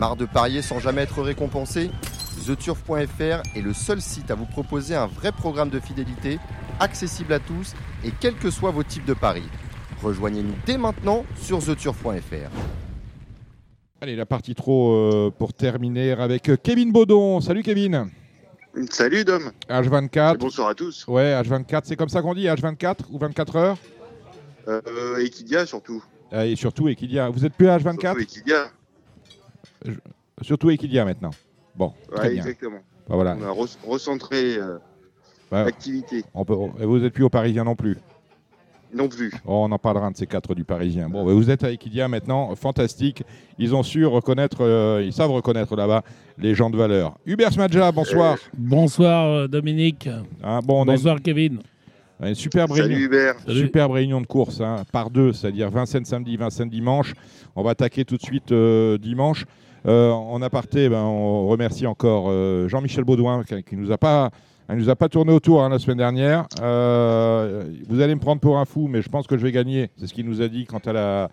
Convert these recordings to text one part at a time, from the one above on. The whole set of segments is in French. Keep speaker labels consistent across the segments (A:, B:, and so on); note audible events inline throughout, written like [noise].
A: Marre de parier sans jamais être récompensé TheTurf.fr est le seul site à vous proposer un vrai programme de fidélité, accessible à tous et quels que soient vos types de paris. Rejoignez-nous dès maintenant sur TheTurf.fr.
B: Allez, la partie trop euh, pour terminer avec euh, Kevin Baudon. Salut Kevin.
C: Salut Dom.
B: H24.
C: Et bonsoir à tous.
B: Ouais, H24, c'est comme ça qu'on dit, H24 ou 24 heures?
C: Euh, Equidia surtout.
B: Ah, et surtout Equidia. Vous êtes plus à H24
C: Surtout Equidia.
B: Je... Surtout Equidia maintenant. Bon, très
C: Ouais,
B: bien.
C: exactement.
B: Bah, voilà.
C: On a re- recentré euh,
B: Ouais,
C: l'activité.
B: peut... et Vous n'êtes plus au Parisien non plus?
C: Non plus.
B: Oh, on en parlera un de ces quatre du Parisien. Bon, bah, vous êtes à Equidia maintenant, fantastique. Ils ont su reconnaître, euh, ils savent reconnaître là-bas les gens de valeur. Hubert Smadja, bonsoir.
D: Bonsoir euh, Dominique.
B: Hein, bon, une,
D: Bonsoir Kevin.
B: une superbe
C: Salut
B: réunion.
C: Hubert.
D: Salut.
B: Superbe réunion de course, hein, par deux, c'est-à-dire Vincennes samedi, Vincennes dimanche. On va attaquer tout de suite euh, dimanche. Euh, en aparté, ben, on remercie encore euh, Jean-Michel Baudouin qui, qui nous a pas, pas tourné autour hein, la semaine dernière. Euh, vous allez me prendre pour un fou, mais je pense que je vais gagner. C'est ce qu'il nous a dit quant à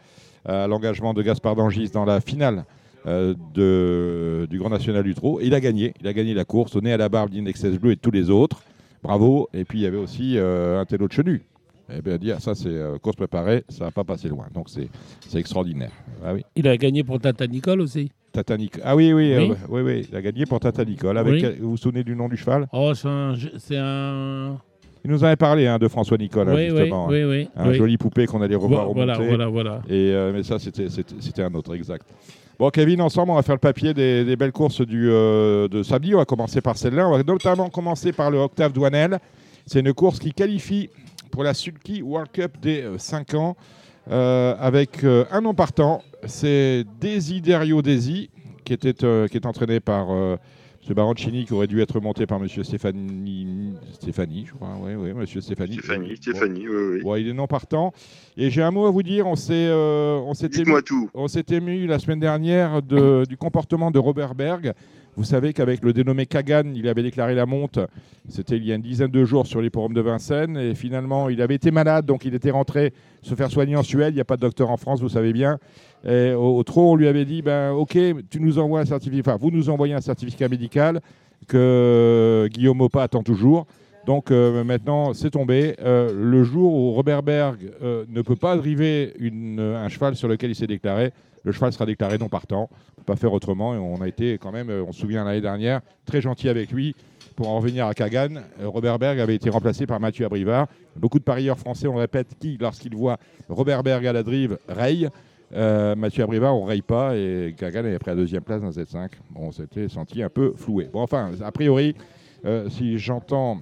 B: l'engagement de Gaspard Dangis dans la finale. euh, du Grand National du. Et il a gagné. Il a gagné la course au nez à la barbe d'Indexes Bleu et tous les autres. Bravo. Et puis il y avait aussi un télo de chenu. Eh bien, dire ça, c'est euh, course préparée, ça va pas passer loin. Donc c'est extraordinaire. Ah oui.
D: Il a gagné pour Tata Nicole aussi.
B: Tata Nic- Ah oui, oui,
D: Oui.
B: euh, oui, oui, il a gagné pour Tata Nicole. Avec,
D: Oui.
B: quel- Vous vous souvenez du nom du cheval?
D: Oh, c'est un. Un...
B: Il nous avait parlé hein, de François Nicole, hein,
D: oui, oui,
B: justement.
D: oui, oui.
B: Un
D: oui.
B: joli poupée qu'on allait revoir
D: Voilà,
B: remonter.
D: voilà, voilà.
B: Et, euh, mais ça, c'était- un autre, exact. Bon, Kevin, ensemble, on va faire le papier des, des belles courses du, euh, de samedi. On va commencer par celle-là. On va notamment commencer par le Octave Douanel. C'est une course qui qualifie pour la Sulky World Cup des 5 ans euh, avec euh, un nom partant. C'est Desiderio Desi, qui, était, euh, qui est entraîné par euh, M. Baroncini, qui aurait dû être monté par M. Stéphanie, Stéphanie, je crois. Oui, oui, M. Stéphanie.
C: Stéphanie. Stéphanie, oui, oui.
B: Bon, il est non partant. Et j'ai un mot à vous dire. On s'est, euh, on s'était on ému la semaine dernière de- du comportement de Robert Berg. Vous savez qu'avec le dénommé Kagan, il avait déclaré la monte. C'était il y a une dizaine de jours sur les forums de Vincennes. Et finalement, il avait été malade, donc il était rentré se faire soigner en Suède. Il n'y a pas de docteur en France, vous savez bien. Et au, au trot, on lui avait dit ben, Ok, tu nous envoies un certificat, enfin, vous nous envoyez un certificat médical que Guillaume Opa attend toujours. Donc euh, maintenant, c'est tombé. Euh, le jour où Robert Berg euh, ne peut pas driver un cheval sur lequel il s'est déclaré, le cheval sera déclaré non partant. On ne peut pas faire autrement. Et on a été quand même, euh, on se souvient l'année dernière, très gentil avec lui. Pour en revenir à Kagan, euh, Robert Berg avait été remplacé par Mathieu Abrivard. Beaucoup de parieurs français, on le répète, qui, lorsqu'ils voient Robert Berg à la drive, rayent. Euh, Mathieu Abrivard, on raye pas. Et Kagan est pris à deuxième place dans cette 5. Bon, on s'était senti un peu floué. Bon, enfin, a priori, si j'entends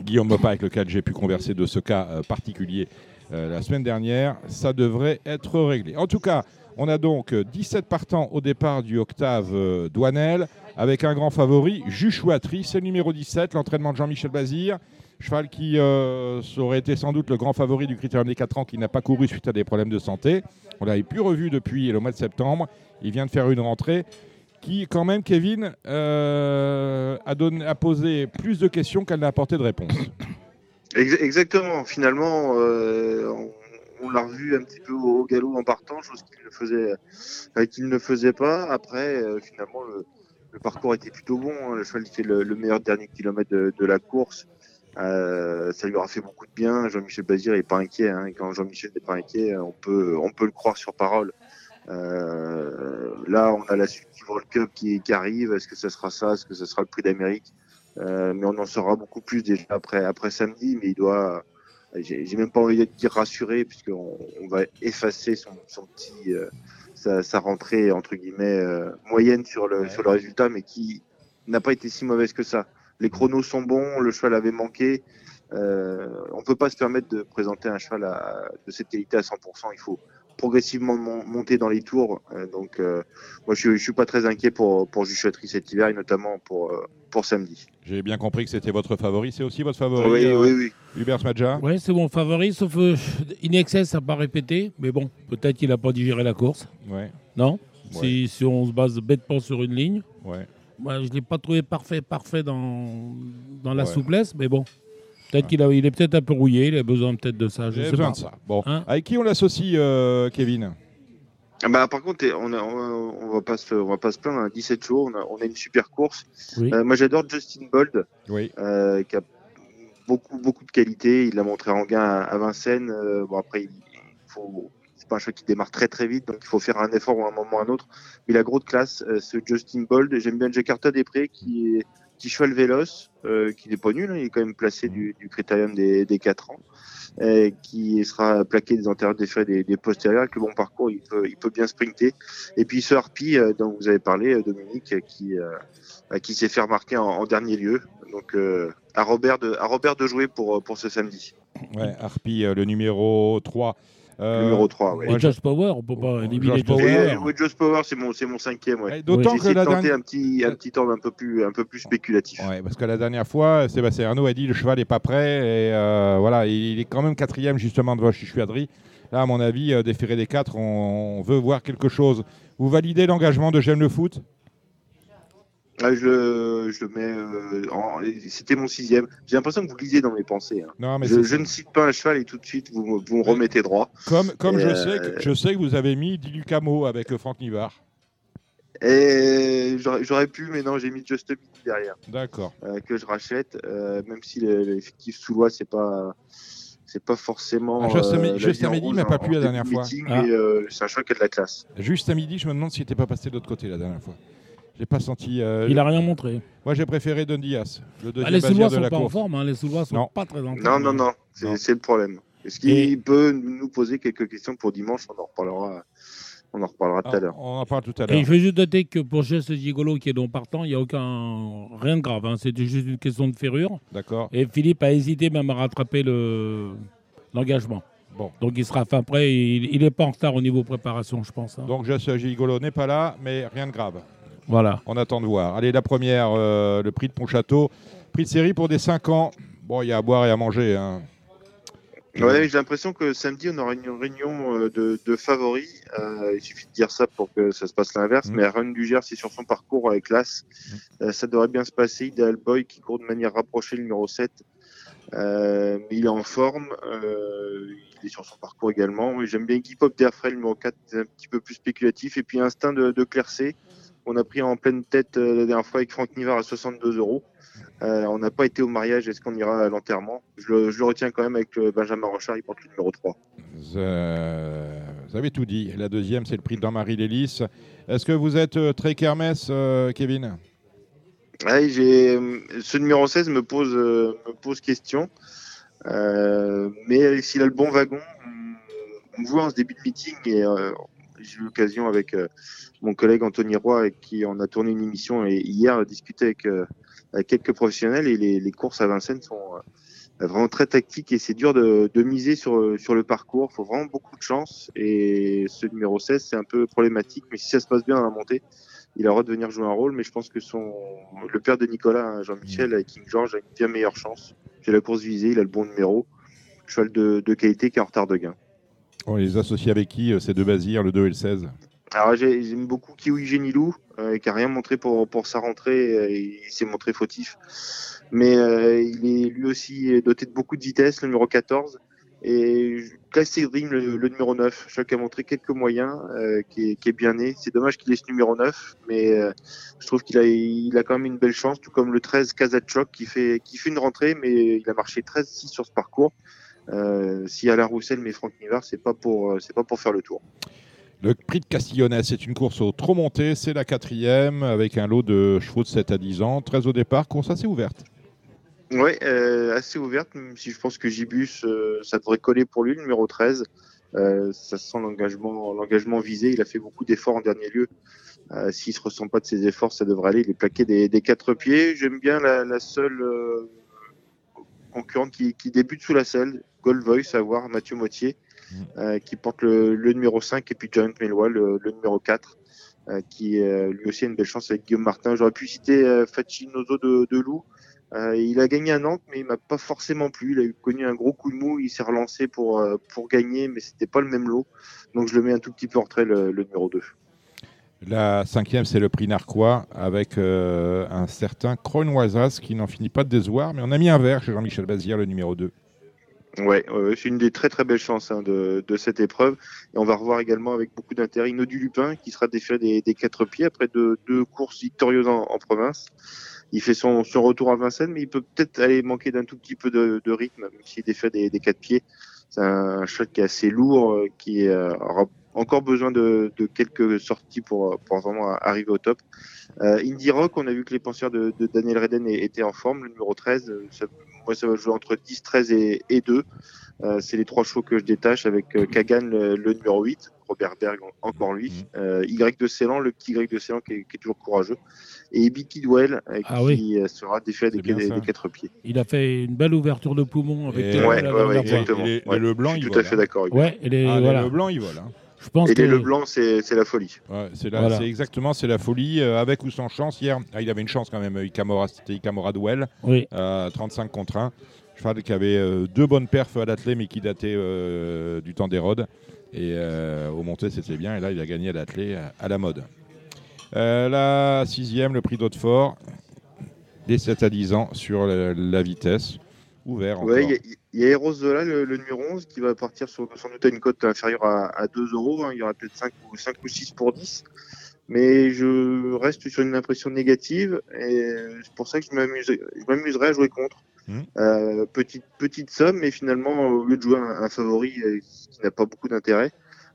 B: Guillaume Mopa avec lequel j'ai pu converser de ce cas particulier la semaine dernière, ça devrait être réglé. En tout cas, on a donc euh, 17 partants au départ du Octave euh, Douanel, avec un grand favori, Juchouatri, c'est le numéro 17, l'entraînement de Jean-Michel Bazir. Cheval qui euh, aurait été sans doute le grand favori du critérium des 4 ans, qui n'a pas couru suite à des problèmes de santé. On l'avait plus revu depuis le mois de septembre. Il vient de faire une rentrée qui, quand même, Kevin, euh, a, posé plus de questions qu'elle n'a apporté de réponses.
C: Ex- exactement. Finalement, euh, on, l'a revu un petit peu au, galop en partant, chose qu'il ne faisait, euh, pas. Après, euh, finalement, le, parcours était plutôt bon. hein. Le cheval il fait le, le meilleur dernier kilomètre de, la course. Euh, ça lui aura fait beaucoup de bien. Jean-Michel Bazir n'est pas inquiet. hein. Quand Jean-Michel n'est pas inquiet, on peut, le croire sur parole. Là, on a la suite du World Cup qui, arrive. Est-ce que ce sera ça? Est-ce que ce sera le prix d'Amérique? Mais on en saura beaucoup plus déjà après, après samedi. Mais il doit. J'ai même pas envie de dire rassuré, puisqu'on on va effacer son, son petit, euh, sa, sa rentrée entre guillemets euh, moyenne sur le,
B: Ouais.
C: sur le résultat, mais qui n'a pas été si mauvaise que ça. Les chronos sont bons, le cheval avait manqué. Euh, on peut pas se permettre de présenter un cheval à- de cette qualité à 100%. Il faut progressivement mon- monter dans les tours. Euh, donc, euh, moi, je, je suis pas très inquiet pour pour Juchotterie cet hiver et notamment pour euh, pour samedi.
B: J'ai bien compris que c'était votre favori. C'est aussi votre favori,
C: Oui,
B: euh,
C: oui, oui.
B: Hubert Smadja?
D: Ouais, c'est mon favori, sauf euh, Inexcess n'a pas répété, mais bon, peut-être qu'il n'a pas digéré la course.
B: Ouais,
D: Non? Si, si on se base bêtement sur une ligne.
B: ouais.
D: Moi, je ne l'ai pas trouvé parfait, parfait dans, dans la
B: Ouais.
D: souplesse, mais bon. Peut-être qu'il il est peut-être un peu rouillé, il a besoin peut-être de ça. Je
B: J'ai
D: sais
B: besoin
D: pas.
B: de ça. Bon.
D: Hein
B: Avec qui on l'associe, euh, Kevin
C: Ah bah, par contre, on, a, on, va pas se, on va pas se plaindre. 17 hein. jours, on a, on a, une super course. Euh, moi, j'adore Justin Bold,
B: oui.
C: euh, qui a beaucoup, beaucoup de qualité. Il l'a montré en gain à, Vincennes. Euh, bon, après, il, faut, c'est pas un choix qui démarre très, très vite, donc il faut faire un effort à un moment ou à un autre. Mais il a gros de classe, euh, ce Justin Bold. J'aime bien Jakarta Després, qui est petit cheval véloce, euh, qui n'est pas nul. Hein. il est quand même placé du, du critérium des, des 4 ans. Euh, qui sera plaqué des antérieurs, des des, des postérieurs. Avec le bon parcours, il peut, il peut bien sprinter. Et puis ce Harpy euh, dont vous avez parlé, euh, Dominique, qui, qui s'est fait remarquer en, dernier lieu. Donc à Robert de, à Robert de jouer pour, pour ce samedi.
B: Ouais, Harpy, le numéro 3.
C: Euh, numéro 3, ouais.
D: Et Josh Power, on peut pas éliminer
C: Josh Power. oui, Josh Power, c'est mon, c'est mon cinquième, ouais.
B: D'autant que la
C: dernière... un petit, un petit temps un peu plus, un peu plus spéculatif.
B: Ouais, parce que la dernière fois, Sébastien Arnaud a dit le cheval n'est pas prêt et euh, voilà, il est quand même quatrième justement devant Chichuadri. Là, à mon avis, euh, déféré des quatre, on, on veut voir quelque chose. Vous validez l'engagement de J'aime le foot?
C: Ah, je, je, le mets. Euh, en... C'était mon sixième. J'ai l'impression que vous lisez dans mes pensées. Hein.
B: Non, mais
C: je, je, ne cite pas un cheval et tout de suite vous, vous me remettez droit.
B: Comme, comme je, euh... sais que, je sais que vous avez mis Dilucamo avec Franck Nivard.
C: Et j'aurais pu, mais non, j'ai mis Just Midi derrière.
B: D'accord.
C: Euh, que je rachète, euh, même si l'effectif sous loi, c'est pas. C'est pas forcément.
B: Ah, euh, à midi, il m'a pas plu la dernière fois.
C: Meeting, ah. Euh, c'est un cheval qui a de la classe.
B: Juste à midi, je me demande s'il n'était pas passé de l'autre côté la dernière fois. J'ai pas senti. Euh,
D: il a rien montré.
B: Moi, j'ai préféré Don Diaz, le deuxième
D: ah, Les Soulois sont
B: pas
D: course. en forme. Hein. Les Soulois sont
B: non.
D: pas très en forme.
C: Non, non, non. C'est le problème. Est-ce qu'il Et... peut nous poser quelques questions pour dimanche? On en reparlera. On en reparlera tout à l'heure.
B: On en parle tout à l'heure.
D: Et je juste noter que pour Geste Gigolo qui est non partant, il n'y a aucun rien de grave. Hein. C'était juste une question de ferrure.
B: D'accord.
D: Et Philippe a hésité même à rattraper le l'engagement.
B: Bon.
D: Donc il sera fin prêt. Il n'est pas en retard au niveau préparation, je pense. Hein.
B: Donc Geste Gigolo n'est pas là, mais rien de grave.
D: Voilà.
B: On attend de voir. Allez, la première, euh, le prix de Pontchâteau. Prix de série pour des 5 ans. Bon, il y a à boire et à manger. Hein.
C: Ouais, j'ai l'impression que samedi, on aura une réunion euh, de, de favoris. Euh, il suffit de dire ça pour que ça se passe l'inverse.
B: Mm.
C: Mais Run Duger, c'est sur son parcours avec l'As.
B: Mm.
C: Euh, ça devrait bien se passer. Ideal Boy qui court de manière rapprochée le numéro 7. Euh, mais il est en forme. Euh, il est sur son parcours également. J'aime bien Guy Pop d'Airfray, le numéro 4, un petit peu plus spéculatif. Et puis Instinct de, de Clercé. On a pris en pleine tête euh, la dernière fois avec Franck Nivard à 62 euros. Euh, on n'a pas été au mariage. Est-ce qu'on ira à l'enterrement? Je le, je le, retiens quand même avec le Benjamin Rochard. Il porte le numéro 3.
B: Euh, vous avez tout dit. La deuxième, c'est le prix de Marie Lélis. Est-ce que vous êtes euh, très kermesse, euh, Kevin?
C: Ouais. Ce numéro 16 me pose, euh, me pose question. mais s'il a le bon wagon, on, on voit en ce début de meeting et j'ai eu l'occasion avec euh, mon collègue Anthony Roy, avec qui on a tourné une émission et hier discuté avec, euh, avec quelques professionnels et les, les, courses à Vincennes sont euh, vraiment très tactiques et c'est dur de, de, miser sur, sur le parcours. Il faut vraiment beaucoup de chance et ce numéro 16 c'est un peu problématique, mais si ça se passe bien dans la montée, il aura de venir jouer un rôle, mais je pense que son le père de Nicolas, hein, Jean-Michel, avec King George, a une bien meilleure chance. J'ai la course visée, il a le bon numéro. Cheval de, de qualité qui est en retard de gain.
B: On les associe avec qui ces deux Bazirs, le 2 et le 16
C: alors j'aime beaucoup Kiwi Genilou, euh, qui a rien montré pour, pour sa rentrée, euh, il s'est montré fautif. Mais euh, il est lui aussi doté de beaucoup de vitesse, le numéro 14. Et Classic Dream, le, le, numéro 9, je qui a montré quelques moyens, euh, qui, est, bien né. C'est dommage qu'il ait ce numéro 9, mais euh, je trouve qu'il a, il a quand même une belle chance, tout comme le 13 Kazachok, qui fait, qui fait une rentrée, mais il a marché 13-6 sur ce parcours. Euh, si Alain Roussel met Franck Nivard, c'est pas pour c'est pas pour faire le tour.
B: Le prix de Castillonnais, c'est une course au trop monté, c'est la quatrième avec un lot de chevaux de 7 à 10 ans, 13 au départ, course assez ouverte.
C: Oui, euh, assez ouverte, même si je pense que Gibus, euh, ça devrait coller pour lui, le numéro 13. Euh, ça sent l'engagement, l'engagement visé. Il a fait beaucoup d'efforts en dernier lieu. Euh, S'il se ressent pas de ses efforts, ça devrait aller. Il est plaqué des, des quatre pieds. J'aime bien la, la seule concurrente qui, qui, débute sous la selle, Gold Voice, à voir Mathieu Motier, mmh. euh, qui porte le, le, numéro 5, et puis Giant Melois, le, le, numéro 4, euh, qui euh, lui aussi a une belle chance avec Guillaume Martin. J'aurais pu citer Facinoso de, de Loup. il a gagné à Nantes, mais il m'a pas forcément plu. Il a eu connu un gros coup de mou. Il s'est relancé pour, pour gagner, mais c'était pas le même lot. Donc je le mets un tout petit peu en retrait, le, le numéro 2.
B: La cinquième, c'est le prix Narquois avec euh, un certain Kronoisas qui n'en finit pas de décevoir. Mais on a mis un vert chez Jean-Michel Bazir, le numéro 2.
C: Ouais, ouais, c'est une des très très belles chances hein, de, cette épreuve. Et on va revoir également avec beaucoup d'intérêt Ino du Lupin qui sera déféré des, des quatre pieds après deux, courses victorieuses en, province. Il fait son, retour à Vincennes, mais il peut peut-être aller manquer d'un tout petit peu de, rythme, même s'il défait des, des quatre pieds. C'est un cheval qui est assez lourd, euh, qui euh, aura encore besoin de, de, quelques sorties pour, pour vraiment arriver au top. Euh, Indie Rock, on a vu que les penseurs de, de Daniel Reden étaient en forme. Le numéro 13, ça, moi, ça va jouer entre 10, 13 et, et 2. Euh, c'est les trois chevaux que je détache avec euh, Kagan, le, le, numéro 8, Robert Berg, encore lui, mmh. euh, Y de Ceylan, le petit Y de Ceylan qui, qui est, toujours courageux, et Ebi Kidwell euh,
D: ah,
C: qui
D: oui.
C: sera défait des, des, des, quatre pieds.
D: Il a fait une belle ouverture de poumon avec
C: et ouais, ouais, ouais, exactement.
B: Et, et, le blanc,
C: je suis
B: il
C: tout
B: vole,
C: à fait d'accord.
D: Ouais, et les,
B: ah,
D: voilà.
B: Le blanc, il vole. Hein.
D: Je pense
C: et
D: que...
C: les le blanc, c'est la folie.
B: Ouais, c'est voilà. exactement, c'est la folie. Euh, avec ou sans chance, hier, ah, il avait une chance quand même. Ikamora, c'était Ikamora Duel,
D: oui.
B: euh, 35 contre 1. Cheval qui avait euh, deux bonnes perfs à l'athlé, mais qui dataient euh, du temps d'Hérode. Et euh, au monté, c'était bien. Et là, il a gagné à l'athlé à, à, la mode. Euh, la sixième, le prix d'Hautefort, des 7 à 10 ans sur la, la vitesse. Ouvert.
C: Oui, il y, y, a Eros Zola, le, le, numéro 11, qui va partir sur sans doute à une cote inférieure à, à 2 euros. Hein. Il y aura peut-être 5 ou, 5 ou 6 pour 10. Mais je reste sur une impression négative et c'est pour ça que je m'amuserai à jouer contre. Mmh. Euh, petite, petite somme, mais finalement, au lieu de jouer un, un favori euh, qui n'a pas beaucoup d'intérêt,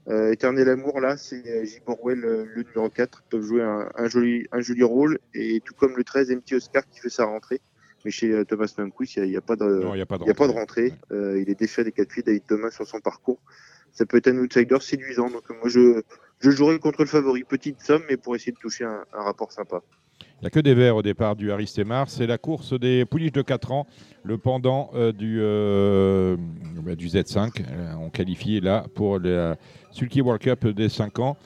C: euh, Éternel Amour, là, c'est J. Borwell, le, le, numéro 4, peuvent jouer un, un, joli, un joli rôle, et tout comme le 13, MT Oscar qui fait sa rentrée. Mais chez euh, Thomas Manquist, il n'y a, a, pas de,
B: non, y a, pas de
C: y a pas de rentrée. Ouais. Euh, il est défait des 4 pieds, David Thomas sur son parcours. Ça peut être un outsider séduisant. Donc moi, je, je jouerai contre le favori. Petite somme, mais pour essayer de toucher un, un rapport sympa.
B: Il n'y a que des verts au départ du Aristemar. C'est la course des pouliches de 4 ans, le pendant euh, du, euh, du Z5. On qualifie là pour la Sulky World Cup des 5 ans.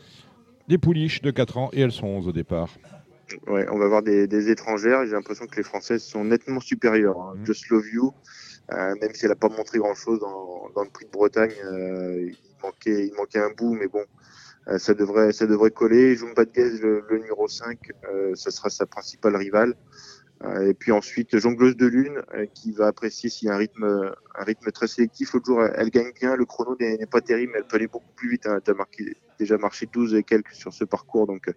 B: Des pouliches de 4 ans et elles sont 11 au départ.
C: Ouais, on va voir des, des étrangères. J'ai l'impression que les Françaises sont nettement supérieures. Hein. Mmh. Just Love You, euh, même si elle n'a pas montré grand-chose dans, dans, le prix de Bretagne, euh, il, manquait, il manquait un bout, mais bon, euh, ça, devrait, ça devrait coller. Jumba de le, le, numéro 5, euh, ça sera sa principale rivale. Euh, et puis ensuite, Jongleuse de Lune, qui va apprécier s'il y a un rythme, un rythme très sélectif. L'autre jour, elle, gagne bien. Le chrono n'est pas terrible, mais elle peut aller beaucoup plus vite. Hein. Elle a marqué, déjà marché 12 et quelques sur ce parcours. Donc,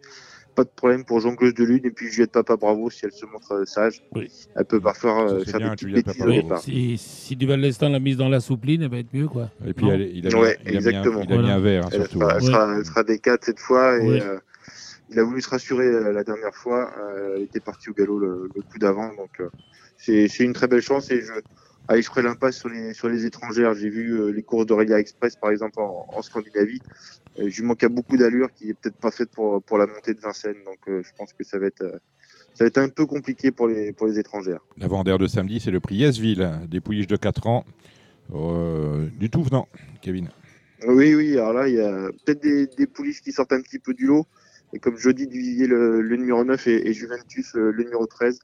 C: pas de problème pour Jongleuse de Lune. Et puis Juliette Papa Bravo, si elle se montre euh, sage,
D: oui.
C: elle peut parfois euh, faire bien, des petites bêtises au départ.
D: Si, si Duval Lestin l'a mise dans la soupline, elle va être mieux. Quoi.
B: Et puis, elle, il, a
C: ouais,
B: mis, il,
C: exactement.
B: A mis un, il a mis un verre, hein,
C: elle,
B: surtout.
C: Sera, elle, sera, elle, sera, des 4 cette fois. Et, euh, il a voulu se rassurer euh, la dernière fois. Euh, elle était partie au galop le, le coup d'avant. Donc, euh, c'est une très belle chance. Et je, allez, je ferai l'impasse sur les, sur les étrangères. J'ai vu les courses d'Aurélia Express, par exemple, en, en Scandinavie. Euh, je lui manque à beaucoup d'allure qui est peut-être pas faite pour, pour la montée de Vincennes. Donc euh, je pense que ça va être, ça va être un peu compliqué pour les, pour les étrangères.
B: L'avant-dernière de samedi, c'est le prix Yesville, des pouliches de 4 ans, du tout venant, Kevin.
C: Oui, oui, alors là, il y a peut-être des, des, pouliches qui sortent un petit peu du lot. Et comme je dis, Duvivier, le, le numéro 9 et, et Juventus, le, le, numéro 13.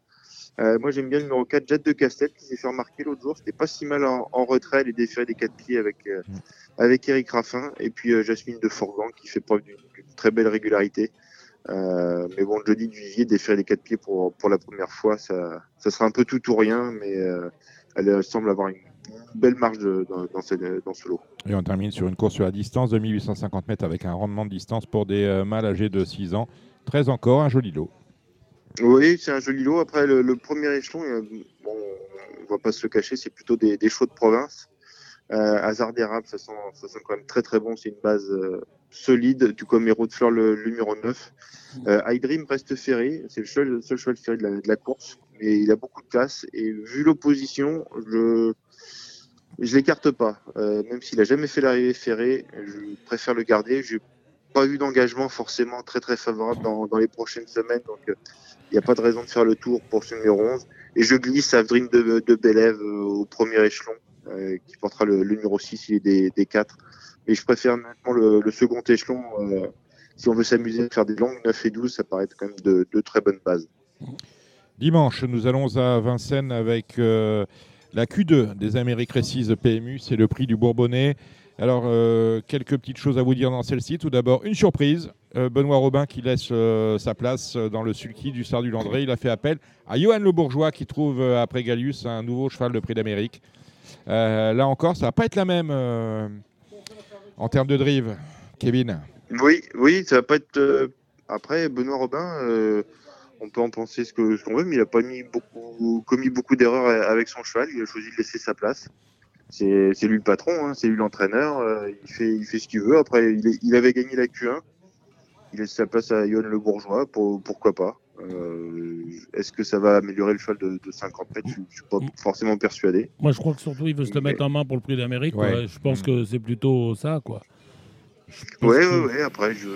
C: Euh, moi, j'aime bien le numéro 4, Jet de Castel, qui s'est fait remarquer l'autre jour. C'était pas si mal en, en retrait, les déférés des 4 pieds avec, euh, mmh. avec Eric Raffin. Et puis euh, Jasmine de Forgan, qui fait preuve d'une très belle régularité. Euh, mais bon, jeudi du Vivier, déférer les 4 pieds pour, pour la première fois, ça, ça sera un peu tout ou rien, mais euh, elle, elle, semble avoir une belle marge de, dans, dans, ce, dans, ce, lot.
B: Et on termine sur une course sur la distance de 1850 mètres avec un rendement de distance pour des euh, mâles âgés de 6 ans. 13 encore, un joli lot.
C: Oui, c'est un joli lot. Après, le, le premier échelon, bon, on va pas se le cacher, c'est plutôt des, des chevaux de province. Euh, hasard d'érable, ça sent, ça sent quand même très très bon. C'est une base euh, solide, tout comme Héros de Fleur, le, le numéro 9. Euh, iDream reste ferré, c'est le seul, seul cheval ferré de la, de la, course, mais il a beaucoup de classe. Et vu l'opposition, je je l'écarte pas. Euh, même s'il a jamais fait l'arrivée ferrée, je préfère le garder. J'ai pas eu d'engagement forcément très très favorable dans, les prochaines semaines, donc il euh, n'y a pas de raison de faire le tour pour ce numéro 11. Et je glisse Avdrim de, de Bélève euh, au premier échelon, qui portera le, numéro 6, il est des, des 4. Et je préfère maintenant le, second échelon. Si on veut s'amuser à faire des longues 9 et 12, ça paraît quand même de, très bonnes bases.
B: Dimanche, nous allons à Vincennes avec la Q2 des Amériques Récises PMU. C'est le prix du Bourbonnais. Alors, euh, quelques petites choses à vous dire dans celle-ci. Tout d'abord, une surprise. Euh, Benoît Robin qui laisse euh, sa place dans le sulky du Star du Landré. Il a fait appel à Johan Le Bourgeois qui trouve, après Gallius, un nouveau cheval de prix d'Amérique. Là encore, ça va pas être la même en termes de drive, Kevin.
C: Oui, oui, ça va pas être. Après, Benoît Robin, on peut en penser ce qu'on veut, mais il a pas mis beaucoup, commis beaucoup d'erreurs a- avec son cheval. Il a choisi de laisser sa place. C'est lui le patron, hein, c'est lui l'entraîneur. euh, il fait, il fait ce qu'il veut. Après, il, est- il avait gagné la Q1. Il laisse sa place à Yohan Le Bourgeois. Pour, pourquoi pas Euh, Est-ce que ça va améliorer le cheval de, de 50 mètres? Je je suis pas forcément persuadé.
D: Moi, je crois que surtout, il veut se le
C: Mais-
D: mettre en main pour le prix d'Amérique.
B: Ouais.
D: Je pense
B: Mm.
D: que c'est plutôt ça, quoi.
C: Ouais,
D: que-
C: ouais, ouais. Après, je.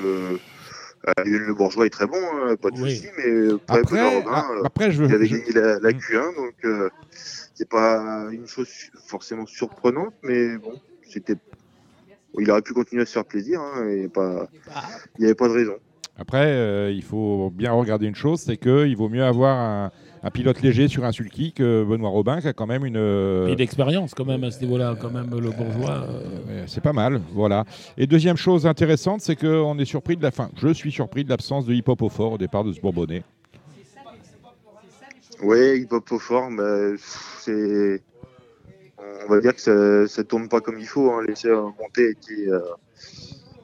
C: Euh, Le Bourgeois est très bon, hein, pas de
D: Oui.
C: souci, mais après,
B: Après,
C: Robin, euh,
B: après je
C: Il avait
B: je-
C: gagné la, la
B: Mm.
C: Q1, donc euh, c'est pas une chose forcément surprenante, mais bon, c'était. Il aurait pu continuer à se faire plaisir, hein, et pas... il n'y avait pas de raison.
B: Après, euh, il faut bien regarder une chose, c'est qu'il vaut mieux avoir un, un pilote léger sur un sulky que Benoît Robin, qui a quand même une. euh,
D: Et d'expérience, quand même, à ce niveau-là. Quand même, le bourgeois. euh,
B: Euh, C'est pas mal, voilà. Et deuxième chose intéressante, c'est qu'on est surpris de la fin. Je suis surpris de l'absence de hip-hop au fort au départ de ce Bourbonnais.
C: Ouais, hip hop au fort, bah, c'est. On va dire que ça, ça tourne pas comme il faut. Hein. L'essai à monter était. Euh,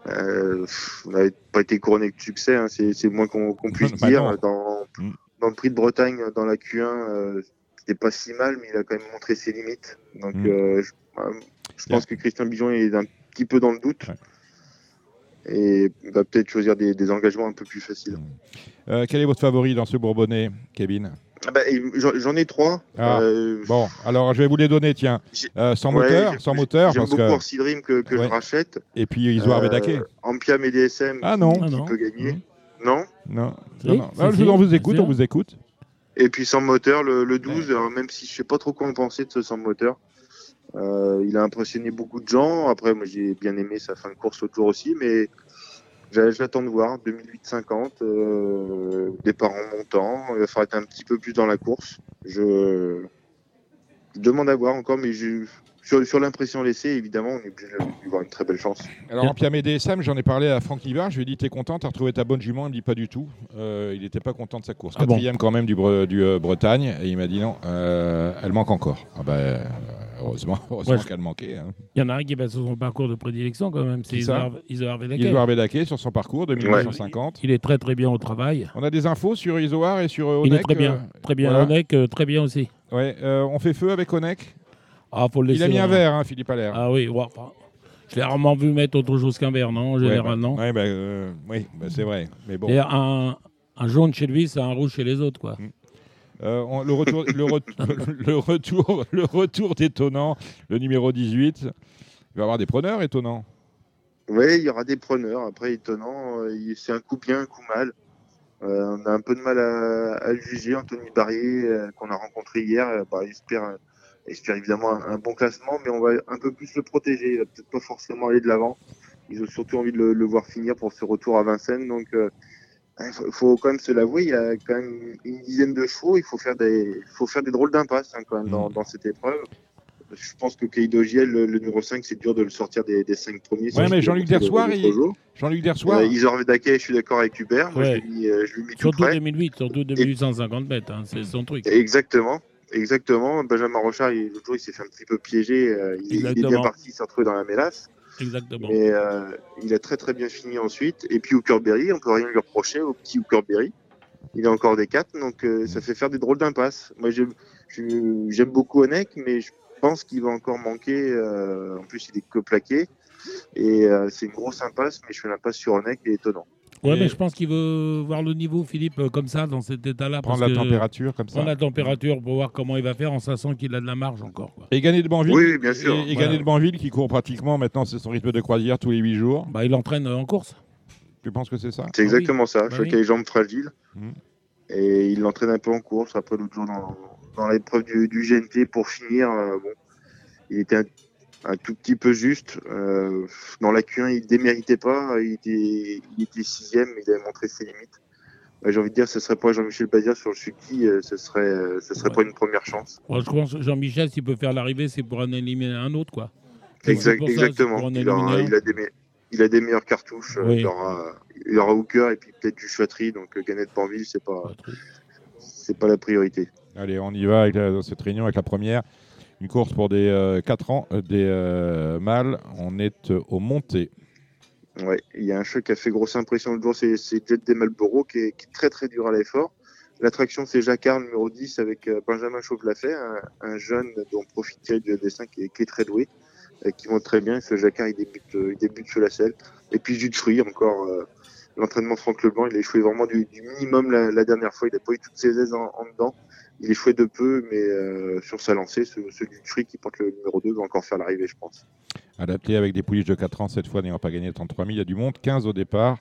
C: euh, pff, on n'avait pas été couronné de succès, hein. c'est moins qu'on puisse
B: Bah
C: dire.
B: non.
C: Dans,
B: Mm.
C: Dans le prix de Bretagne, dans la Q1, euh, c'était pas si mal, mais il a quand même montré ses limites. Donc,
B: Mm.
C: euh, je, euh, je pense que Christian Bijon est un petit peu dans le doute.
B: Ouais.
C: Et va peut-être choisir des, des engagements un peu plus faciles.
B: Euh, quel est votre favori dans ce Bourbonnais, Kevin?
C: Ah bah, J'en ai trois.
B: Ah,
C: Euh,
B: Bon, alors je vais vous les donner, tiens. Euh, sans
C: ouais,
B: moteur, sans moteur,
C: J'aime
B: parce
C: beaucoup
B: que.
C: Dream que, que
B: Ouais.
C: je rachète.
B: Et puis Isoar
C: Euh,
B: Vedake.
C: Ampiam et DSM
B: Ah non,
D: Ah
C: qui
D: non.
C: peut gagner.
B: Mmh.
C: Non
B: non, Ah, je on vous écoute, on vous écoute.
C: Et puis sans moteur, le, le 12, alors même si je sais pas trop quoi en penser de ce sans moteur. Euh, il a impressionné beaucoup de gens. Après, moi j'ai bien aimé sa fin de course l'autre jour aussi, mais j'a- j'attends de voir. 2008-50, euh, départ en montant. Il va falloir être un petit peu plus dans la course. Je, je demande à voir encore, mais je- sur, sur l'impression laissée, évidemment, on est obligé de lui voir une très belle chance.
B: Alors en Piamé DSM, j'en ai parlé à Franck Livard, je lui ai dit T'es content, t'as retrouvé ta bonne jument Il me dit Pas du tout. Euh, il n'était pas content de sa course.
D: Ah bon
B: Quatrième quand même du, Bre- du euh, Bretagne. Et il m'a dit Non, euh, elle manque encore. Ah bah, heureusement [laughs] heureusement
D: Ouais, je-
B: qu'elle manquait. Hein.
D: Il y en a un qui va sur son parcours de prédilection, quand même. C'est Isoar Vedake.
B: Isoar Vedake sur son parcours de 1950.
D: Il est très, très bien au travail.
B: On a des infos sur Isoar et sur euh,
D: Il est très bien. Très bien.
B: voilà.
D: Onek, très bien aussi.
B: ouais, euh, on fait feu avec Onek.
D: Ah, faut le
B: Il a
D: laisser,
B: mis un
D: hein.
B: verre, hein, Philippe Allaire.
D: Ah oui, ouais, enfin, je l'ai rarement vu mettre autre chose qu'un verre, non, en
B: Ouais,
D: général,
B: bah, ouais, bah, euh, oui, bah, c'est vrai. Mais bon.
D: Et un, un jaune chez lui, c'est un rouge chez les autres, quoi.
B: Euh, on- le, retour, le, re- [laughs] [laughs] le retour, le retour d'étonnant, le numéro 18. Il va y avoir des preneurs étonnants.
C: Oui, il y aura des preneurs. Après, étonnant, euh, c'est un coup bien, un coup mal. Euh, on a un peu de mal à, à le juger. Anthony Barrier, euh, qu'on a rencontré hier, euh, bah, il espère, euh, espère évidemment un, un bon classement, mais on va un peu plus le protéger. Il va peut-être pas forcément aller de l'avant. Ils ont surtout envie de le, le voir finir pour ce retour à Vincennes. Donc, euh, il faut, faut quand même se l'avouer, il y a quand même une dizaine de chevaux. Il faut faire des, il faut faire des drôles d'impasse hein, quand même dans, dans cette épreuve. Je pense que Keido Giel, le, le numéro 5, c'est dur de le sortir des, des 5 premiers.
B: Ouais, mais Jean-Luc Dersoir,
C: l'autre
B: il-
C: jour.
B: Jean-Luc Dersoir,
C: Euh, Isor Vedake, je suis d'accord avec Hubert. Moi,
D: Ouais.
C: je l'ai mis, euh, je mis tout
D: Surtout
C: près.
D: 2008, surtout 2850 mètres, hein, c'est son truc.
C: Exactement. Exactement. Benjamin Rochard, il- l'autre jour, il s'est fait un petit peu piéger. euh, il, il est bien parti, il s'est retrouvé dans la mélasse.
D: Exactement.
C: Mais euh, il a très très bien fini ensuite. Et puis Hookerberry, on peut rien lui reprocher au petit Hookerberry. Il a encore des 4, donc euh, ça fait faire des drôles d'impasses. Moi, j'aime beaucoup Onek, mais je pense qu'il va encore manquer. euh, en plus, il est que plaqué. Et euh, c'est une grosse impasse, mais je fais l'impasse sur Onek, il est étonnant.
D: Ouais,
B: Et-
D: mais je pense qu'il veut voir le niveau, Philippe, euh, comme ça, dans cet état-là.
B: prendre
D: parce
B: la
D: que-
B: température comme ça.
D: Prendre la température pour voir comment il va faire en sachant qu'il a de la marge encore. Quoi.
B: Et gagner de Banville.
C: Oui, bien sûr.
B: Et, et
D: Voilà.
B: gagner de Banville qui court pratiquement maintenant, c'est son rythme de croisière tous les 8 jours.
D: Bah, il entraîne euh, en course.
B: Tu penses que c'est ça?
C: C'est
D: Ah
C: exactement ça.
D: Bah
C: Je crois
D: oui.
C: qu'il a les jambes fragiles.
B: Mhm.
C: Et il l'entraîne un peu en course. Après, l'autre jour, dans, dans l'épreuve du, du GNT, pour finir, euh, bon, il était un, un tout petit peu juste. Euh, dans la Q1, il déméritait pas. Il était, il était sixième, mais il avait montré ses limites. Bah, J'ai envie de dire, ce serait pas Jean-Michel Bazir sur le sulky, euh, ce serait, euh, ce serait
D: Ouais.
C: pas une première chance.
D: Je pense que Jean-Michel, s'il peut faire l'arrivée, c'est pour en éliminer un autre. quoi.
C: Exact-
D: ça,
C: exactement. Il, aura- a des, me- il a des meilleures cartouches. euh,
D: Oui.
C: Il, aura, il aura Hooker et puis peut-être du Chouetterie. Donc, euh, Gannett Banville, c'est pas,
D: Pas trop.
C: c'est pas la priorité.
B: Allez, on y va avec la- dans cette réunion avec la première. Une course pour des 4 ans, des mâles. On est au monté.
C: Ouais, il y a un choc qui a fait grosse impression le jour, c'est Jet des Malboro qui est, très très dur à l'effort. L'attraction, c'est Jacquard, numéro 10, avec Benjamin Chauvelafay, un, un jeune dont profite du dessin qui est, très doué, qui monte très bien. Ce Jacquard, il débute, il débute sur la selle. Et puis Fruit, encore l'entraînement Franck Leblanc, il a échoué vraiment du, minimum la, dernière fois. Il n'a pas eu toutes ses aises en dedans. Il échouait de peu, mais euh, sur sa lancée, ce, ce Dutry qui porte le numéro 2 va encore faire l'arrivée, je pense.
B: Adapté avec des pouliches de 4 ans, cette fois n'ayant pas gagné 33 000, il y a du monde, 15 au départ.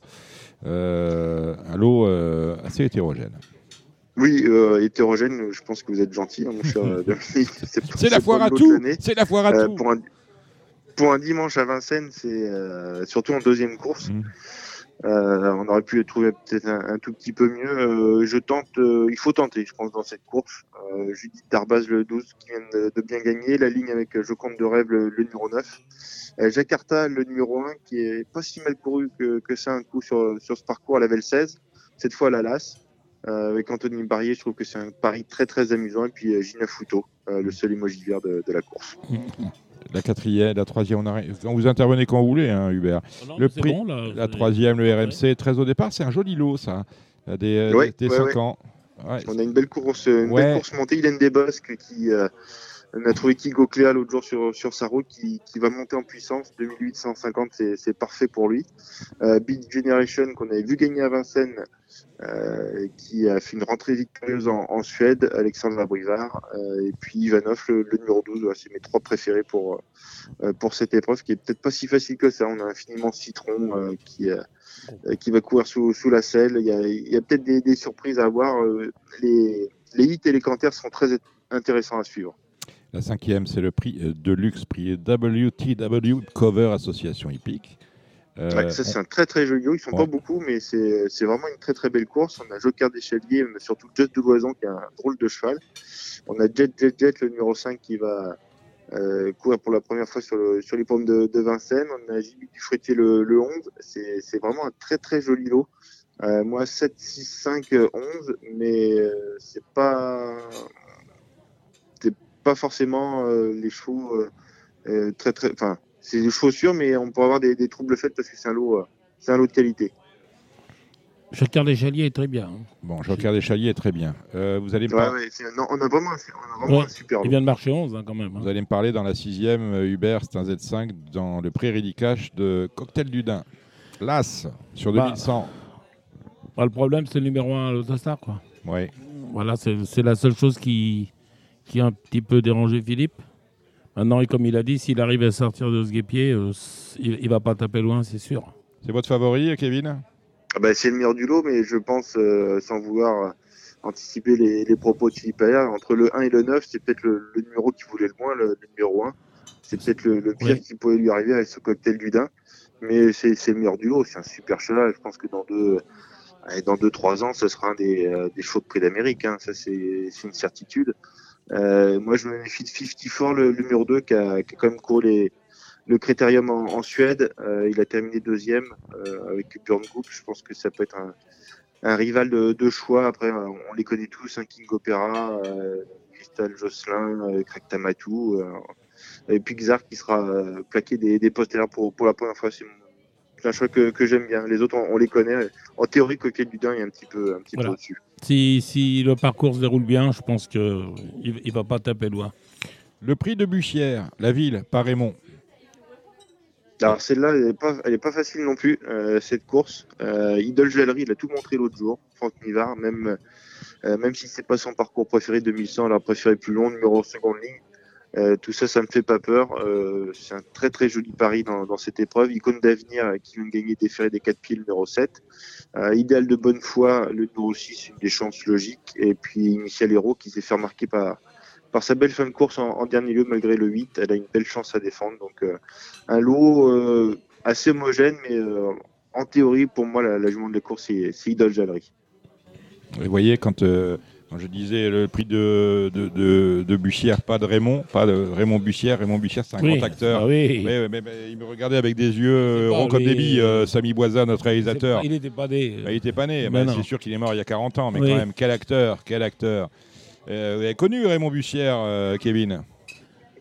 B: Euh, un lot euh, assez hétérogène.
C: Oui, hétérogène, je pense que vous êtes gentil, hein, mon cher [laughs]
B: Dominique. C'est la foire à tout C'est la foire à tout
C: pour un, pour un dimanche à Vincennes, c'est surtout en deuxième course. Mmh. Euh, on aurait pu le trouver peut-être un, tout petit peu mieux. Euh, je tente, euh, il faut tenter, je pense, dans cette course. Judith Darbaz, le 12, qui vient de, bien gagner. La ligne avec Je compte de rêve, le, numéro 9. Jakarta, le numéro 1, qui est pas si mal couru que, ça un coup sur, sur ce parcours à la Velle 16. Cette fois la LAS. avec Anthony Barrier, je trouve que c'est un pari très très amusant. Et puis Gina Futo, le seul emoji vert de, de la course.
B: La quatrième, la troisième, on arrive. Vous intervenez quand vous voulez, hein, Hubert.
D: Non,
B: le prix,
D: bon, là,
B: la troisième, le RMC, 13 au départ, c'est un joli lot, ça. Des,
C: ouais,
B: des
C: ouais,
B: 5
C: ouais.
B: ans. Ouais.
C: On a une belle course, une belle course montée. Hélène Desbosques qui euh, on a trouvé Kigo Cléa l'autre jour sur, sur sa route qui, qui, va monter en puissance. 2850, c'est parfait pour lui. Euh, Big Generation qu'on avait vu gagner à Vincennes, euh, qui a fait une rentrée victorieuse en, en Suède, Alexandre Labrivard, euh, et puis Ivanov, le, le numéro 12. Voilà, c'est mes trois préférés pour, euh, pour cette épreuve qui est peut-être pas si facile que ça. On a infiniment Citron euh, qui, qui va courir sous, sous la selle. Il y a, y a peut-être des, des, surprises à avoir. les, les hits et les cantaires seront très intéressants à suivre.
B: La cinquième, c'est le prix de luxe, prix WTW Cover Association Hippique.
C: Euh, ouais, ça, c'est un très très joli lot. Ils sont ouais. pas beaucoup, mais c'est vraiment une très très belle course. On a Joker d'échalier, mais surtout Just de Loison qui a un drôle de cheval. On a Jet Jet Jet, le numéro 5, qui va euh, courir pour la première fois sur, le, sur les pommes de, de, Vincennes. On a Jimmy Dufruitier, le, le 11. C'est vraiment un très très joli lot. Euh, moi, 7, 6, 5, 11, mais euh, c'est pas pas forcément euh, les chevaux euh, très très. Enfin, c'est des chaussures, mais on peut avoir des, des troubles faits parce que c'est un lot, euh, c'est un lot de qualité.
D: Joker des Chaliers est très bien. Hein.
B: Bon, Joker des Chaliers est très bien. Euh, vous allez me
C: ouais, par... ouais, non, on a vraiment, on a vraiment ouais, un super lot.
D: Il vient de marcher 11 hein, quand même. Hein.
B: Vous allez me parler dans la sixième, Hubert, c'est un Z5 dans le Prairie Cash de Cocktail du Dain. L'As sur 2100.
D: Bah, bah, le problème, c'est le numéro 1 à l'Autostar, quoi.
B: Oui.
D: Voilà, c'est la seule chose qui, qui a un petit peu dérangé Philippe. Maintenant, comme il a dit, s'il arrive à sortir de ce guépier, euh, il ne va pas taper loin, c'est sûr.
B: C'est votre favori, Kevin?
C: Ah bah, C'est le meilleur du lot, mais je pense, euh, sans vouloir anticiper les, les, propos de Philippe Allaire, entre le 1 et le 9, c'est peut-être le, le, numéro qui voulait le moins, le, le numéro 1. C'est peut-être le, le, pire oui. qui pouvait lui arriver avec ce cocktail du Dain. Mais c'est le meilleur du lot, c'est un super cheval. Je pense que dans deux, dans deux, trois ans, ce sera un des, euh, des chevaux de prix d'Amérique. Hein. Ça, c'est une certitude. Euh, moi, je me méfie de 54, le, le numéro 2, qui a, qui a, quand même couru les, le critérium en, en Suède. Euh, il a terminé deuxième euh, avec Björn Goop. Je pense que ça peut être un, un rival de, de, choix. Après, on les connaît tous, hein, King Opera, euh, Crystal Jocelyn, euh, Craig Tamatou, et puis Xar qui sera plaqué des, des postes pour, pour la première fois. C'est un choix que, que j'aime bien. Les autres, on, on, les connaît. En théorie, Coquet du Dain est un petit peu, un petit
D: voilà.
C: peu au-dessus.
D: Si, si, le parcours se déroule bien, je pense qu'il ne va pas taper loin.
B: Le prix de Buchière, la ville, par Raymond.
C: Alors celle-là, elle n'est pas, elle est pas facile non plus, euh, cette course. Euh, Idol Galerie, il a tout montré l'autre jour. Franck Nivard, même, euh, même si c'est pas son parcours préféré 2100, il a préféré plus long, numéro seconde ligne. Euh, tout ça, ça me fait pas peur. Euh, c'est un très très joli pari dans, cette épreuve. Icône d'avenir qui vient de gagner des ferrés des 4 pieds, numéro 7. Euh, idéal de bonne foi, le numéro 6, une des chances logiques. Et puis Initial Hero qui s'est fait remarquer par, par sa belle fin de course en, dernier lieu malgré le 8. Elle a une belle chance à défendre. Donc un lot assez homogène, mais en théorie, pour moi, la, la jument de la course, c'est Idol Galerie.
B: Vous voyez, quand je disais le prix de, de, de, de, Bussière, pas de Raymond, pas de Raymond Bussière. Raymond Bussière, c'est un
D: oui.
B: grand acteur.
D: Ah oui.
B: mais, mais, mais, il me regardait avec des yeux ronds comme des billes, euh, Samy Boisa, notre réalisateur.
D: Pas, il n'était pas né.
B: Bah, il n'était pas né. Bah, c'est sûr qu'il est mort il y a 40 ans, mais oui. quand même, quel acteur, quel acteur. Euh, vous avez connu Raymond Bussière, euh, Kevin?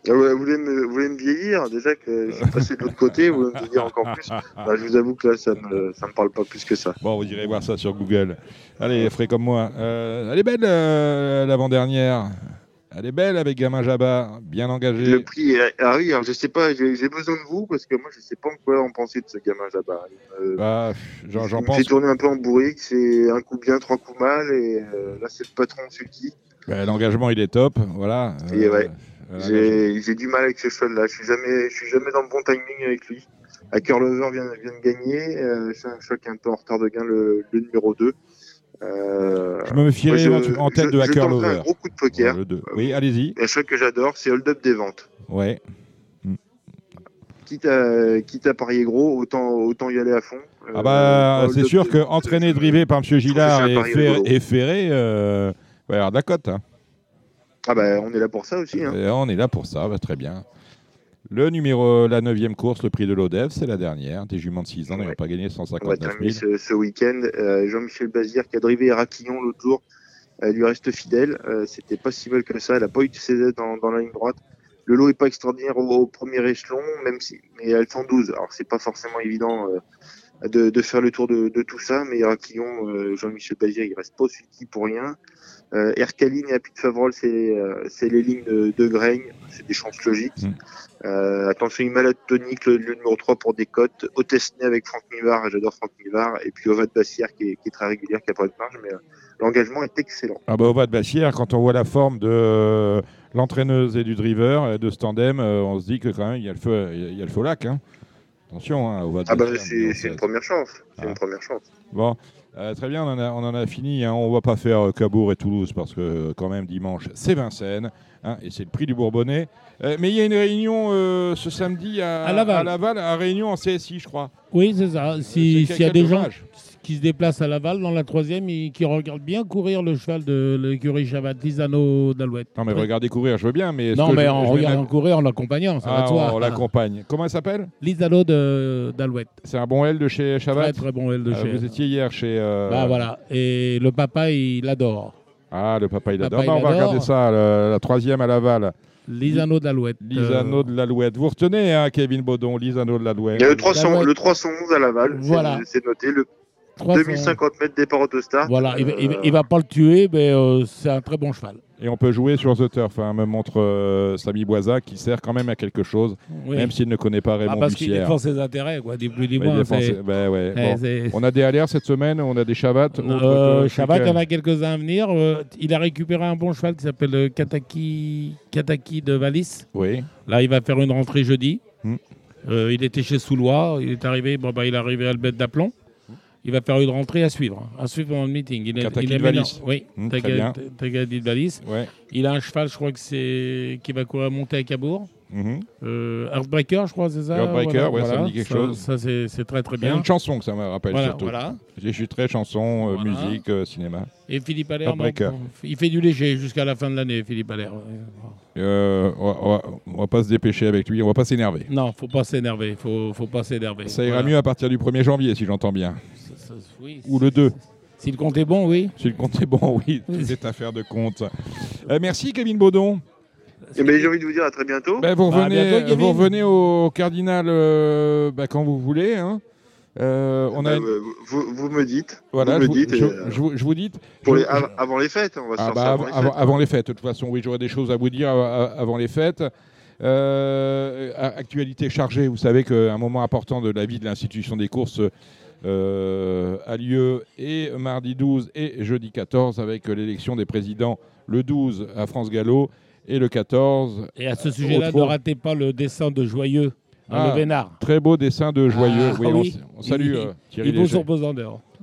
C: Vous, voulez me, vous voulez me vieillir Déjà que je suis passé de l'autre côté, vous voulez me vieillir encore plus? Bah, Je vous avoue que là, ça me, ça me parle pas plus que ça.
B: Bon, vous irez voir ça sur Google. Allez, frais comme moi. Euh, elle est belle, euh, l'avant-dernière. Elle est belle avec Gamin Jabba, bien engagé.
C: Le prix, est- ah oui, alors je sais pas, j'ai besoin de vous parce que moi je sais pas en quoi en penser de ce gamin Jabba. Euh,
B: Bah, J'en pense.
C: fait tourner un peu en bourrique, c'est un coup bien, trois coups mal, et euh, là c'est le patron Suki.
B: Bah, L'engagement, il est top. Voilà.
C: Et ouais.
B: Euh,
C: J'ai du mal avec ce cheval-là, je suis jamais, je suis jamais dans le bon timing avec lui. À Lover vient, vient de gagner, euh, c'est un cheval qui est un peu en retard de gain, le, le numéro 2. Euh,
B: je me
C: je-
B: éventu- en tête
C: je-
B: de Hacker Lover.
C: un gros coup de poker.
B: Oui, allez-y.
C: Un cheval que j'adore, c'est Hold Up des ventes.
B: Ouais.
C: Quitte à, quitte à parier gros, autant, autant y aller à fond.
B: Ah
C: Euh,
B: bah, c'est sûr que
C: je-
B: drivé par M. Gillard et, et Ferré, euh, va y avoir de la cote. hein.
C: Ah bah on est là pour ça aussi. Hein.
B: On est là pour ça, bah, très bien. Le numéro, la neuvième course, le prix de l'ODEV, c'est la dernière. Des juments de 6 ans,
C: Ouais.
B: pas gagné
C: On va
B: 159
C: terminer
B: 000.
C: ce, ce week-end. Euh, Jean-Michel Bazir qui a drivé Héraquillon l'autre jour, elle lui reste fidèle. Euh, C'était pas si mal que ça. Elle a pas eu de CZ dans, dans la ligne droite. Le lot est pas extraordinaire au, au premier échelon, même si, mais elles sont 12. Alors c'est pas forcément évident euh, de, de faire le tour de, de tout ça, mais Héraquillon, euh, Jean-Michel Bazir, il reste pas au pour rien. Euh, Ercaline et Apit Favrol, c'est euh, c'est les lignes de, de c'est des chances logiques.
B: Mm.
C: Euh, attention, une malade tonique, le, le numéro 3 pour des cotes. Otesney avec Franck Nivard, j'adore Franck Nivard. Et puis Ovad Bassière qui est, qui est très régulière, qui a pas de marge, mais euh, l'engagement est excellent.
B: Ah bah, bas de Bassière, quand on voit la forme de euh, l'entraîneuse et du driver, de ce tandem, on se dit que quand même, il y a le feu, il y a le feu lac. hein. Attention, hein, de
C: Ah bah c'est une
B: 16.
C: première chance. C'est
B: Ah.
C: une première chance.
B: Bon, euh, très bien, on en a, on en a fini. Hein. On va pas faire euh, Cabourg et Toulouse parce que euh, quand même dimanche c'est Vincennes hein, et c'est le prix du Bourbonnais. Euh, mais il y a une réunion ce samedi à,
D: À Laval.
B: à réunion en CSI, je crois.
D: Oui, c'est ça.
B: C'est
D: Si- S'il y a des gens. Qui se déplacent à Laval dans la troisième et qui regardent bien courir le cheval de l'écurie Chabat, Lisano d'Alouette.
B: Non mais regardez courir, je veux bien, mais
D: Non, mais
B: je-
D: en
B: je
D: regardant courir, en l'accompagnant, ça va
B: Ah,
D: de soi.
B: on l'accompagne. Comment elle s'appelle?
D: Lisano de- d'Alouette.
B: C'est un bon L de chez Chabat?
D: Très très bon elle de
B: Ah,
D: chez.
B: vous étiez hier chez. euh,
D: Bah voilà. Et le papa, il adore.
B: Ah, le papa il
D: Papa,
B: adore. Bah,
D: il
B: on va regarder ça, le- la troisième à Laval.
D: Lisano d'Alouette.
B: Lisano
D: Euh,
B: de l'Alouette. Vous retenez, hein, Kevin Baudon, Lisano de l'Alouette.
C: Il y a le 300,
D: Laval.
C: le 311 à Laval, c'est-
D: Voilà.
C: c'est noté. Le
D: 300.
C: 2050 mètres départ autostart.
D: Voilà, il, va- il va- il va pas le tuer, mais euh, c'est un très bon cheval.
B: Et on peut jouer sur The Turf, hein, me montre euh, Samy Boisa, qui sert quand même à quelque chose,
D: Oui.
B: même s'il ne connaît pas
D: Ah,
B: Raymond
D: parce qu'il défend ses intérêts, quoi, du plus moins.
B: ben ouais,
D: eh,
B: bon.
D: c'est-
B: On a des alertes cette semaine, on a des Chabat. autres
D: Euh, il y en a quelques-uns à venir. Euh, il a récupéré un bon cheval qui s'appelle euh, Kataki, Kataki de Valis.
B: Oui.
D: Là, il va faire une rentrée jeudi.
B: Hmm.
D: Euh, il était chez Soulois. Il est arrivé, bon, bah, il est arrivé à le bête d'aplomb. Il va faire une rentrée à suivre, à suivre pendant le meeting. Il est,
B: Kataki
D: il est
B: de Valis.
D: maintenant- Oui,
B: bien.
D: Tagadi.
B: Ouais.
D: Il a un cheval, je crois que c'est qui va courir monter à Cabourg.
B: Mhm.
D: Euh, Heartbreaker, je crois, c'est ça
B: Heartbreaker, ouais, ça me dit quelque
D: ça,
B: chose.
D: Ça, c'est très très
B: Il y a
D: bien.
B: une chanson que ça me rappelle
D: Voilà,
B: surtout.
D: voilà.
B: Je suis très chanson, euh,
D: Voilà.
B: musique, euh, cinéma.
D: Et Philippe Allaire, bon, il fait du léger jusqu'à la fin de l'année, Philippe Allaire.
B: Euh, on, va, on va- pas se dépêcher avec lui, on va pas s'énerver.
D: Non, faut pas s'énerver, faut, faut pas s'énerver.
B: Ça ira
D: Voilà.
B: mieux à partir du 1er janvier, si j'entends bien.
D: Oui,
B: Ou le 2.
D: Si le compte est bon, oui.
B: Si le compte est bon, oui, tout est affaire de compte. Euh, merci, Kevin Baudon.
C: eh ben, J'ai envie de vous dire à très bientôt.
B: Ben, vous,
D: Bah, bientôt,
B: vous revenez au Cardinal euh, bah, quand vous voulez. hein. Euh, on a,
C: vous, vous me dites.
B: voilà,
C: vous
B: je
C: me
B: vous,
C: dites.
B: je,
C: et,
B: je vous, je vous dis.
C: pour
B: je-
C: les,
B: je-
C: av- avant les fêtes, on va se
B: Ah
C: faire
B: bah,
C: ça
B: avant,
C: avant les
B: avant-
C: fêtes.
B: avant les fêtes, de toute façon, oui, j'aurai des choses à vous dire av- avant les fêtes. Euh, actualité chargée, vous savez qu'un moment important de la vie de l'institution des courses euh, a lieu et mardi 12 et jeudi 14 avec l'élection des présidents le 12 à France Gallo et le 14.
D: Et à ce sujet-là, ne ratez pas le dessin de Joyeux dans
B: Ah,
D: le Vénard.
B: Très beau dessin de Joyeux.
D: Ah,
B: oui, on
D: oui.
B: s- on, salue
D: Il-
B: euh, Thierry
D: Il vaut
B: Léger.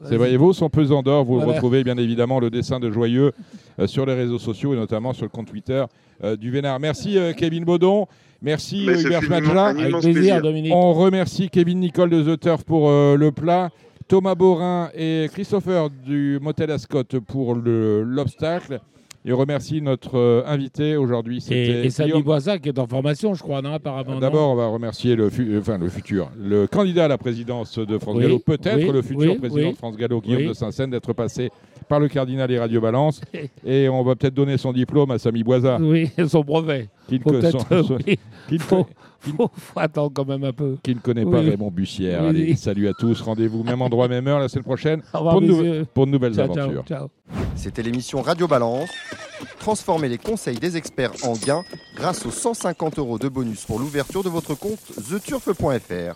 D: Son pesant d'or.
B: C'est vrai, et vous, son pesant d'or, vous le
D: Voilà.
B: retrouvez bien évidemment le dessin de Joyeux euh, sur les réseaux sociaux et notamment sur le compte Twitter euh, du Vénard. Merci euh, Kevin Baudon, merci
C: Mais
B: Hubert
D: plaisir,
C: plaisir.
D: Dominique.
B: On remercie Kevin Nicole de The Turf pour euh, le plat, Thomas Borin et Christopher du Motel Ascot pour le- l'obstacle. Et on remercie notre euh, invité aujourd'hui.
D: Et, Samy. Boisa qui est en formation, je crois, non, apparemment.
B: D'abord, on va remercier le, fu- enfin, le futur, le candidat à la présidence de France
D: Oui,
B: Gallo, peut-être
D: oui,
B: le futur
D: oui,
B: président de France Gallo, Guillaume de Saint-Seine, d'être passé par le cardinal et Radio Balance. [laughs] et on va peut-être donner son diplôme à Samy Boisa,
D: Oui, [laughs] son brevet.
B: Qui ne,
D: Faut euh, [laughs] [laughs] attendre quand même un peu.
B: qui ne connaît pas
D: Oui.
B: Raymond Bussière.
D: Oui,
B: Allez, salut à tous. Rendez-vous même endroit, même heure la semaine prochaine pour, de pour nouvelles
D: Ciao, ciao,
B: aventures.
D: ciao.
A: C'était l'émission Radio Balance. Transformez les conseils des experts en gains grâce aux 150 euros de bonus pour l'ouverture de votre compte theturf.fr.